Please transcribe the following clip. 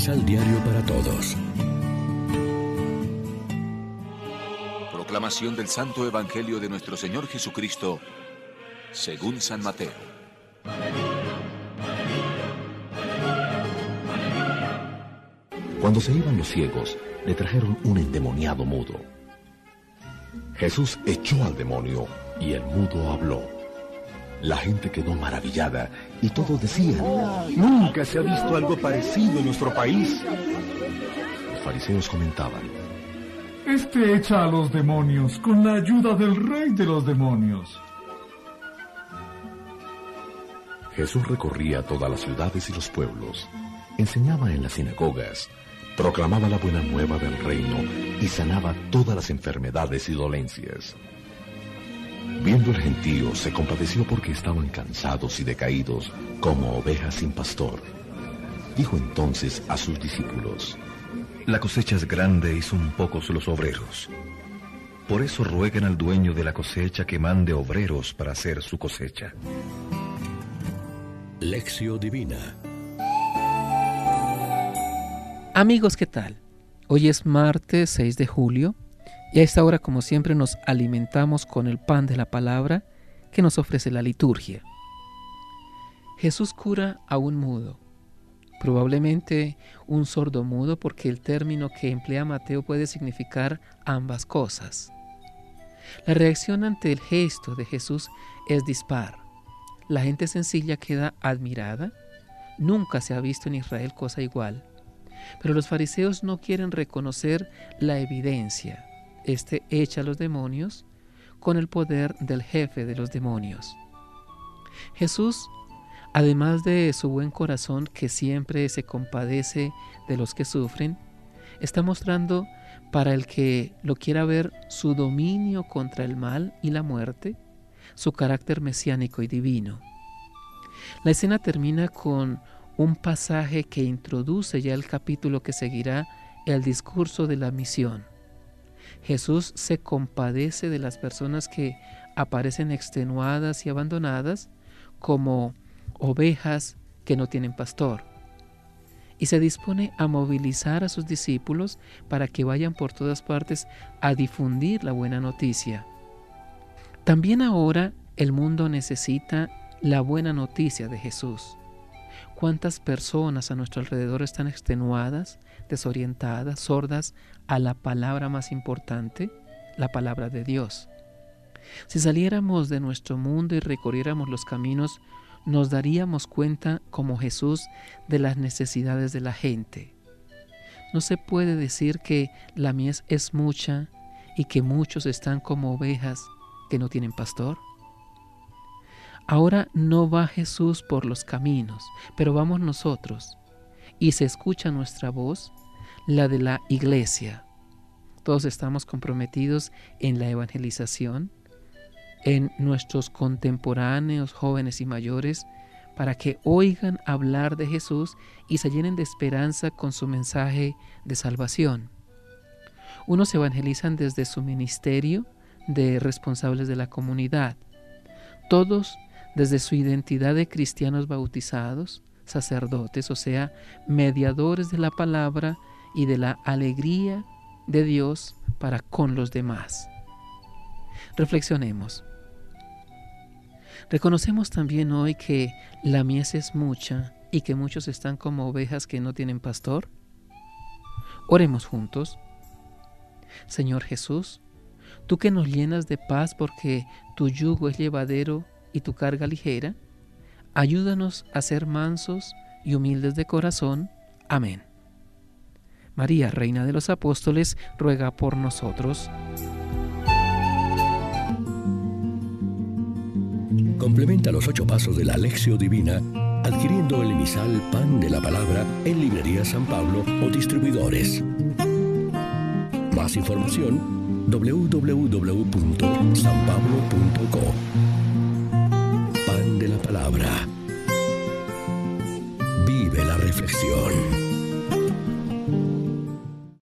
Misal Diario para Todos. Proclamación del Santo Evangelio de nuestro Señor Jesucristo, según San Mateo. Cuando se iban los ciegos, le trajeron un endemoniado mudo. Jesús echó al demonio y el mudo habló. La gente quedó maravillada y todos decían, nunca se ha visto algo parecido en nuestro país. Los fariseos comentaban, Este echa a los demonios con la ayuda del rey de los demonios. Jesús recorría todas las ciudades y los pueblos, enseñaba en las sinagogas, proclamaba la buena nueva del reino y sanaba todas las enfermedades y dolencias. Viendo el gentío, se compadeció porque estaban cansados y decaídos como ovejas sin pastor. Dijo entonces a sus discípulos, La cosecha es grande y son pocos los obreros. Por eso rueguen al dueño de la cosecha que mande obreros para hacer su cosecha. Lección Divina Amigos, ¿qué tal? Hoy es martes 6 de julio y a esta hora, como siempre, nos alimentamos con el pan de la palabra que nos ofrece la liturgia. Jesús cura a un mudo, probablemente un sordo mudo porque el término que emplea Mateo puede significar ambas cosas. La reacción ante el gesto de Jesús es dispar. La gente sencilla queda admirada. Nunca se ha visto en Israel cosa igual. Pero los fariseos no quieren reconocer la evidencia. Este echa a los demonios con el poder del jefe de los demonios. Jesús, además de su buen corazón que siempre se compadece de los que sufren, está mostrando para el que lo quiera ver su dominio contra el mal y la muerte, su carácter mesiánico y divino. La escena termina con un pasaje que introduce ya el capítulo que seguirá el discurso de la misión. Jesús se compadece de las personas que aparecen extenuadas y abandonadas como ovejas que no tienen pastor. Y se dispone a movilizar a sus discípulos para que vayan por todas partes a difundir la buena noticia. También ahora el mundo necesita la buena noticia de Jesús. ¿Cuántas personas a nuestro alrededor están extenuadas, desorientadas, sordas a la palabra más importante, la palabra de Dios? Si saliéramos de nuestro mundo y recorriéramos los caminos, nos daríamos cuenta, como Jesús, de las necesidades de la gente. No se puede decir que la mies es mucha y que muchos están como ovejas que no tienen pastor. Ahora no va Jesús por los caminos, pero vamos nosotros y se escucha nuestra voz, la de la iglesia. Todos estamos comprometidos en la evangelización, en nuestros contemporáneos, jóvenes y mayores, para que oigan hablar de Jesús y se llenen de esperanza con su mensaje de salvación. Unos evangelizan desde su ministerio de responsables de la comunidad. Todos desde su identidad de cristianos bautizados, sacerdotes, o sea, mediadores de la palabra y de la alegría de Dios para con los demás. Reflexionemos. Reconocemos también hoy que la mies es mucha y que muchos están como ovejas que no tienen pastor. Oremos juntos. Señor Jesús, tú que nos llenas de paz porque tu yugo es llevadero y tu carga ligera, ayúdanos a ser mansos y humildes de corazón. Amén. María, Reina de los Apóstoles, ruega por nosotros. Complementa los ocho pasos de la Alexio Divina adquiriendo el emisal Pan de la Palabra en Librería San Pablo o distribuidores. Más información www.sanpablo.co Palabra.